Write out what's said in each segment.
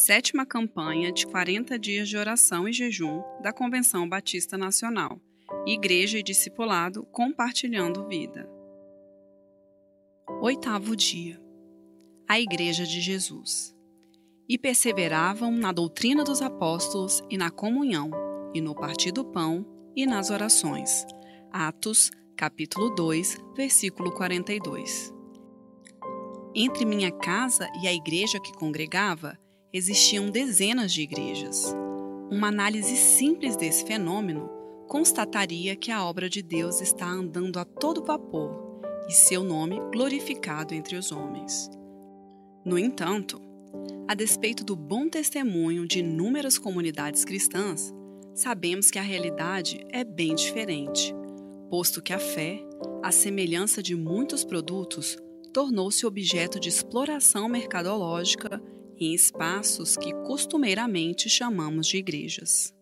sétima campanha de 40 dias de oração e jejum da Convenção Batista Nacional, Igreja e Discipulado Compartilhando Vida. Oitavo dia. A Igreja de Jesus. E perseveravam na doutrina dos apóstolos e na comunhão, e no partir do pão e nas orações. Atos, capítulo 2, versículo 42. Entre minha casa e a igreja que congregava, existiam dezenas de igrejas. Uma análise simples desse fenômeno constataria que a obra de Deus está andando a todo vapor e seu nome glorificado entre os homens. No entanto, a despeito do bom testemunho de inúmeras comunidades cristãs, sabemos que a realidade é bem diferente, posto que a fé, à semelhança de muitos produtos, tornou-se objeto de exploração mercadológica em espaços que costumeiramente chamamos de igrejas.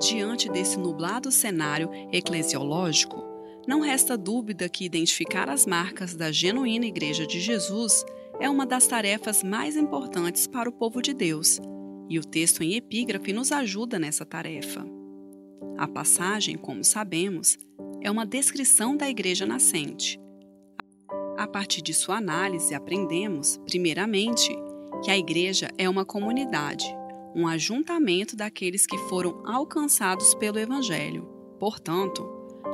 Diante desse nublado cenário eclesiológico, não resta dúvida que identificar as marcas da genuína Igreja de Jesus é uma das tarefas mais importantes para o povo de Deus, e o texto em epígrafe nos ajuda nessa tarefa. A passagem, como sabemos, é uma descrição da igreja nascente, a partir de sua análise, aprendemos, primeiramente, que a igreja é uma comunidade, um ajuntamento daqueles que foram alcançados pelo Evangelho. Portanto,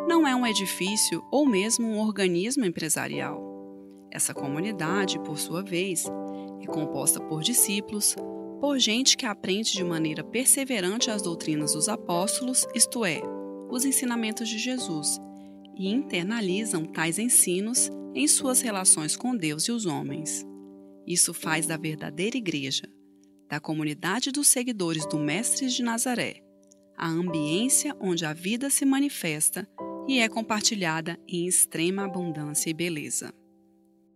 não é um edifício ou mesmo um organismo empresarial. Essa comunidade, por sua vez, é composta por discípulos, por gente que aprende de maneira perseverante as doutrinas dos apóstolos, isto é, os ensinamentos de Jesus, e internalizam tais ensinos em suas relações com Deus e os homens. Isso faz da verdadeira igreja, da comunidade dos seguidores do Mestre de Nazaré, a ambiência onde a vida se manifesta e é compartilhada em extrema abundância e beleza.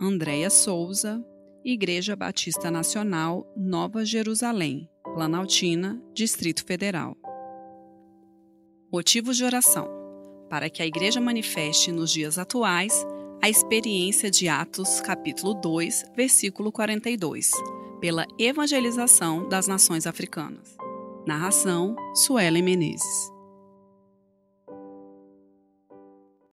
Andréia Souza, Igreja Batista Nacional, Nova Jerusalém, Planaltina, Distrito Federal. Motivos de oração: para que a Igreja manifeste nos dias atuais a experiência de Atos, capítulo 2, versículo 42, pela evangelização das nações africanas. Narração: Suelen Menezes.